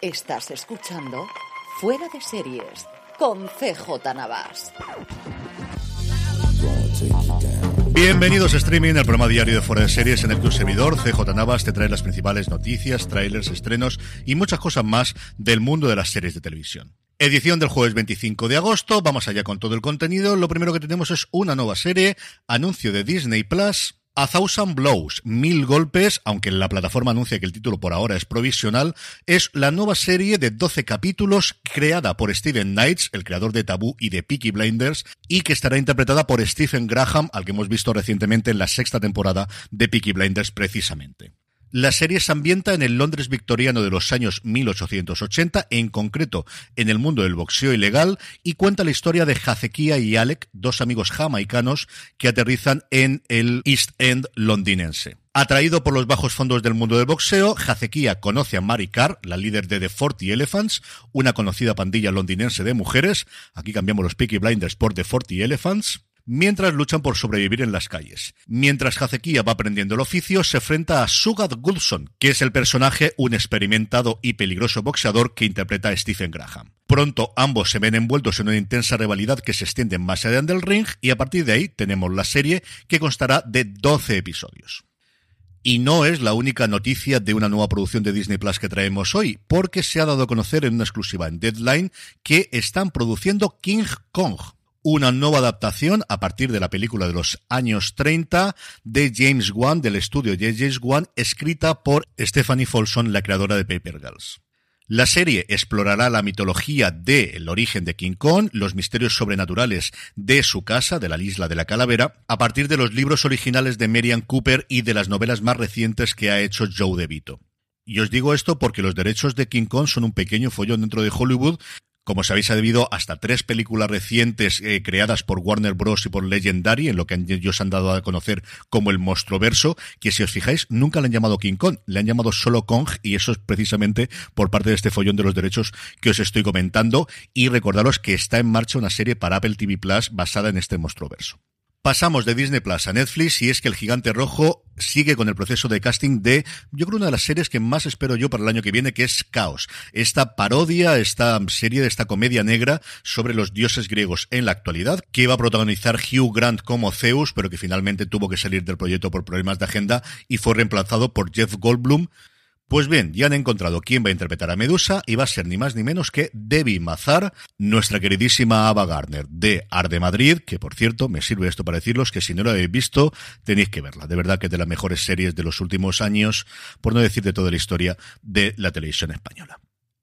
Estás escuchando Fuera de Series con CJ Navas. Bienvenidos a Streaming, el programa diario de Fuera de Series en el que un servidor, CJ Navas, te trae las principales noticias, trailers, estrenos y muchas cosas más del mundo de las series de televisión. Edición del jueves 25 de agosto, vamos allá con todo el contenido. Lo primero que tenemos es una nueva serie, anuncio de Disney Plus, a Thousand Blows, Mil Golpes, aunque la plataforma anuncia que el título por ahora es provisional, es la nueva serie de 12 capítulos creada por Steven Knights, el creador de Taboo y de Peaky Blinders, y que estará interpretada por Stephen Graham, al que hemos visto recientemente en la sexta temporada de Peaky Blinders precisamente. La serie se ambienta en el Londres victoriano de los años 1880, en concreto en el mundo del boxeo ilegal, y cuenta la historia de Jazekia y Alec, dos amigos jamaicanos que aterrizan en el East End londinense. Atraído por los bajos fondos del mundo del boxeo, Jazekia conoce a Mary Carr, la líder de The Forty Elephants, una conocida pandilla londinense de mujeres. Aquí cambiamos los Peaky Blinders por The Forty Elephants mientras luchan por sobrevivir en las calles. Mientras Hazekia va aprendiendo el oficio, se enfrenta a Sugat Goodson, que es el personaje, un experimentado y peligroso boxeador que interpreta a Stephen Graham. Pronto ambos se ven envueltos en una intensa rivalidad que se extiende más allá del ring y a partir de ahí tenemos la serie que constará de 12 episodios. Y no es la única noticia de una nueva producción de Disney Plus que traemos hoy, porque se ha dado a conocer en una exclusiva en Deadline que están produciendo King Kong, una nueva adaptación a partir de la película de los años 30 de James Wan, del estudio de James Wan, escrita por Stephanie Folsom, la creadora de Paper Girls. La serie explorará la mitología del origen de King Kong, los misterios sobrenaturales de su casa, de la isla de la calavera, a partir de los libros originales de Merian Cooper y de las novelas más recientes que ha hecho Joe DeVito. Y os digo esto porque los derechos de King Kong son un pequeño follón dentro de Hollywood como sabéis, ha debido hasta tres películas recientes eh, creadas por Warner Bros. y por Legendary, en lo que ellos han dado a conocer como el verso, que si os fijáis, nunca le han llamado King Kong, le han llamado solo Kong, y eso es precisamente por parte de este follón de los derechos que os estoy comentando. Y recordaros que está en marcha una serie para Apple TV Plus basada en este verso. Pasamos de Disney Plus a Netflix y es que el gigante rojo sigue con el proceso de casting de, yo creo, una de las series que más espero yo para el año que viene, que es Caos. Esta parodia, esta serie esta comedia negra sobre los dioses griegos en la actualidad, que iba a protagonizar Hugh Grant como Zeus, pero que finalmente tuvo que salir del proyecto por problemas de agenda y fue reemplazado por Jeff Goldblum, pues bien, ya han encontrado quién va a interpretar a Medusa y va a ser ni más ni menos que Debbie Mazar, nuestra queridísima Ava Gardner de Arde Madrid, que por cierto, me sirve esto para deciros que si no la habéis visto, tenéis que verla. De verdad que es de las mejores series de los últimos años, por no decir de toda la historia de la televisión española.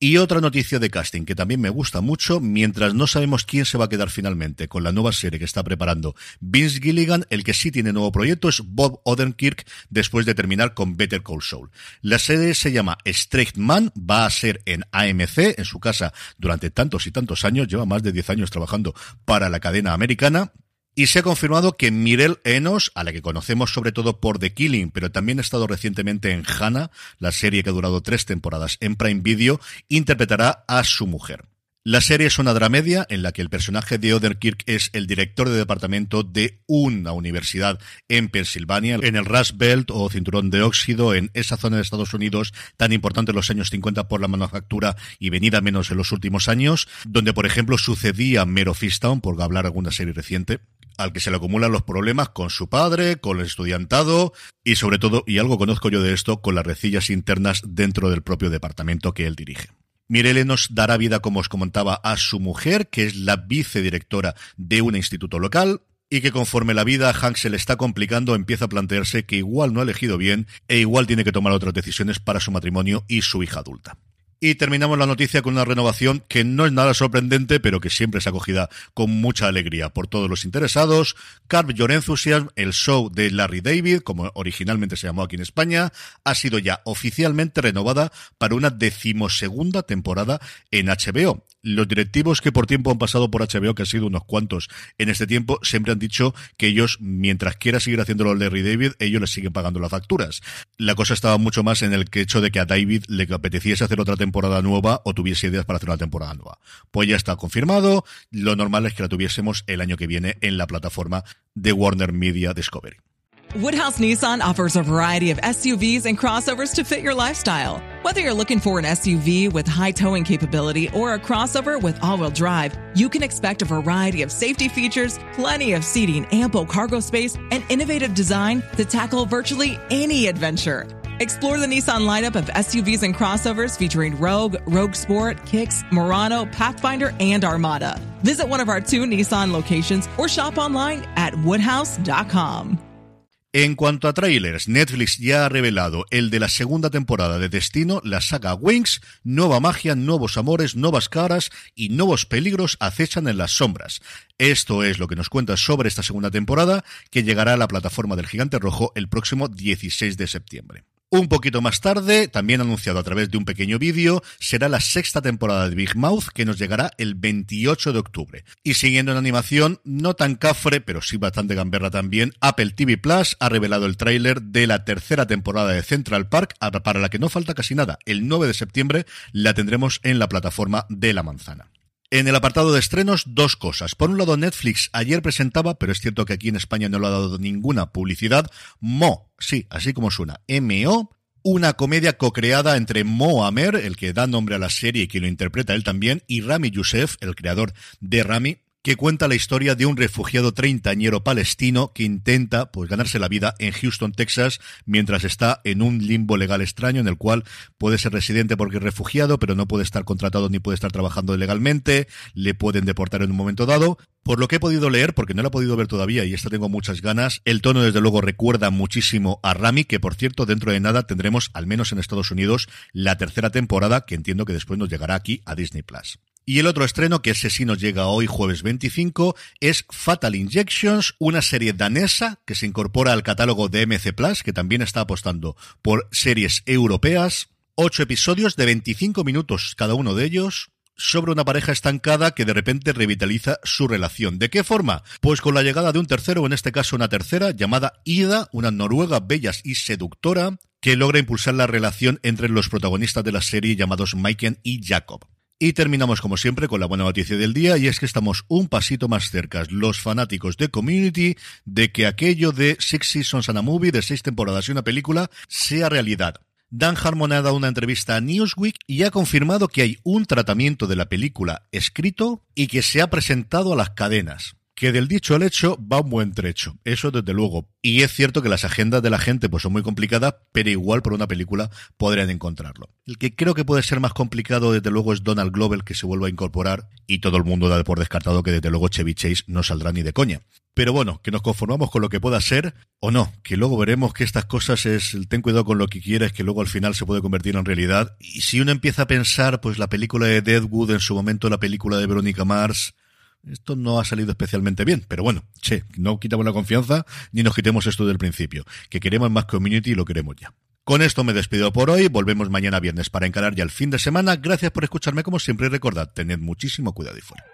Y otra noticia de casting que también me gusta mucho, mientras no sabemos quién se va a quedar finalmente con la nueva serie que está preparando Vince Gilligan, el que sí tiene nuevo proyecto es Bob Odenkirk después de terminar con Better Call Saul. La serie se llama Straight Man, va a ser en AMC, en su casa durante tantos y tantos años, lleva más de 10 años trabajando para la cadena americana, Y se ha confirmado que Mirel Enos, a la que conocemos sobre todo por The Killing, pero también ha estado recientemente en Hannah, la serie que ha durado tres temporadas en Prime Video, interpretará a su mujer. La serie es una dramedia en la que el personaje de Oderkirk es el director de departamento de una universidad en Pensilvania, en el Rust Belt o cinturón de óxido, en esa zona de Estados Unidos tan importante en los años 50 por la manufactura y venida menos en los últimos años, donde por ejemplo sucedía Mero Fistown, por hablar alguna serie reciente, al que se le acumulan los problemas con su padre, con el estudiantado y sobre todo, y algo conozco yo de esto, con las recillas internas dentro del propio departamento que él dirige. Mirele nos dará vida, como os comentaba, a su mujer, que es la vicedirectora de un instituto local, y que conforme la vida a Hank se le está complicando, empieza a plantearse que igual no ha elegido bien e igual tiene que tomar otras decisiones para su matrimonio y su hija adulta. Y terminamos la noticia con una renovación que no es nada sorprendente, pero que siempre es acogida con mucha alegría por todos los interesados. Carve Your Enthusiasm, el show de Larry David, como originalmente se llamó aquí en España, ha sido ya oficialmente renovada para una decimosegunda temporada en HBO los directivos que por tiempo han pasado por HBO, que han sido unos cuantos en este tiempo, siempre han dicho que ellos, mientras quiera seguir haciéndolo Larry David, ellos les siguen pagando las facturas. La cosa estaba mucho más en el hecho de que a David le apeteciese hacer otra temporada nueva o tuviese ideas para hacer una temporada nueva. Pues ya está confirmado. Lo normal es que la tuviésemos el año que viene en la plataforma de Warner Media Discovery. Woodhouse Nissan offers a variety of SUVs and crossovers to fit your lifestyle. Whether you're looking for an SUV with high towing capability or a crossover with all wheel drive, you can expect a variety of safety features, plenty of seating, ample cargo space, and innovative design to tackle virtually any adventure. Explore the Nissan lineup of SUVs and crossovers featuring Rogue, Rogue Sport, Kicks, Murano, Pathfinder, and Armada. Visit one of our two Nissan locations or shop online at woodhouse.com. En cuanto a trailers, Netflix ya ha revelado el de la segunda temporada de Destino, la saga Wings, nueva magia, nuevos amores, nuevas caras y nuevos peligros acechan en las sombras. Esto es lo que nos cuenta sobre esta segunda temporada, que llegará a la plataforma del Gigante Rojo el próximo 16 de septiembre. Un poquito más tarde, también anunciado a través de un pequeño vídeo, será la sexta temporada de Big Mouth que nos llegará el 28 de octubre. Y siguiendo en animación, no tan cafre, pero sí bastante gamberra también, Apple TV Plus ha revelado el tráiler de la tercera temporada de Central Park, para la que no falta casi nada. El 9 de septiembre la tendremos en la plataforma de la manzana. En el apartado de estrenos, dos cosas. Por un lado, Netflix ayer presentaba, pero es cierto que aquí en España no lo ha dado ninguna publicidad, Mo, sí, así como suena, M-O, una comedia co-creada entre Mo Amer, el que da nombre a la serie y que lo interpreta él también, y Rami Youssef, el creador de Rami, que cuenta la historia de un refugiado treintañero palestino que intenta pues ganarse la vida en Houston, Texas, mientras está en un limbo legal extraño en el cual puede ser residente porque es refugiado, pero no puede estar contratado ni puede estar trabajando legalmente, le pueden deportar en un momento dado. Por lo que he podido leer, porque no lo he podido ver todavía y esta tengo muchas ganas, el tono desde luego recuerda muchísimo a Rami, que por cierto dentro de nada tendremos, al menos en Estados Unidos, la tercera temporada, que entiendo que después nos llegará aquí a Disney Plus. Y el otro estreno, que ese sí nos llega hoy, jueves 25, es Fatal Injections, una serie danesa que se incorpora al catálogo de MC Plus, que también está apostando por series europeas. Ocho episodios de 25 minutos cada uno de ellos, sobre una pareja estancada que de repente revitaliza su relación. ¿De qué forma? Pues con la llegada de un tercero, en este caso una tercera, llamada Ida, una noruega bella y seductora, que logra impulsar la relación entre los protagonistas de la serie llamados Maiken y Jacob. Y terminamos como siempre con la buena noticia del día y es que estamos un pasito más cerca, los fanáticos de Community, de que aquello de Six Seasons and a Movie, de seis temporadas y una película, sea realidad. Dan Harmon ha dado una entrevista a Newsweek y ha confirmado que hay un tratamiento de la película escrito y que se ha presentado a las cadenas que del dicho al hecho va un buen trecho, eso desde luego. Y es cierto que las agendas de la gente pues son muy complicadas, pero igual por una película podrían encontrarlo. El que creo que puede ser más complicado desde luego es Donald Glover que se vuelva a incorporar y todo el mundo da por descartado que desde luego Chevy Chase no saldrá ni de coña. Pero bueno, que nos conformamos con lo que pueda ser o no, que luego veremos que estas cosas es el ten cuidado con lo que quieres, que luego al final se puede convertir en realidad. Y si uno empieza a pensar, pues la película de Deadwood, en su momento la película de Verónica Mars, esto no ha salido especialmente bien, pero bueno, che, no quitamos la confianza ni nos quitemos esto del principio, que queremos más community y lo queremos ya. Con esto me despido por hoy, volvemos mañana viernes para encarar ya el fin de semana. Gracias por escucharme como siempre y recordad, tened muchísimo cuidado y fuera.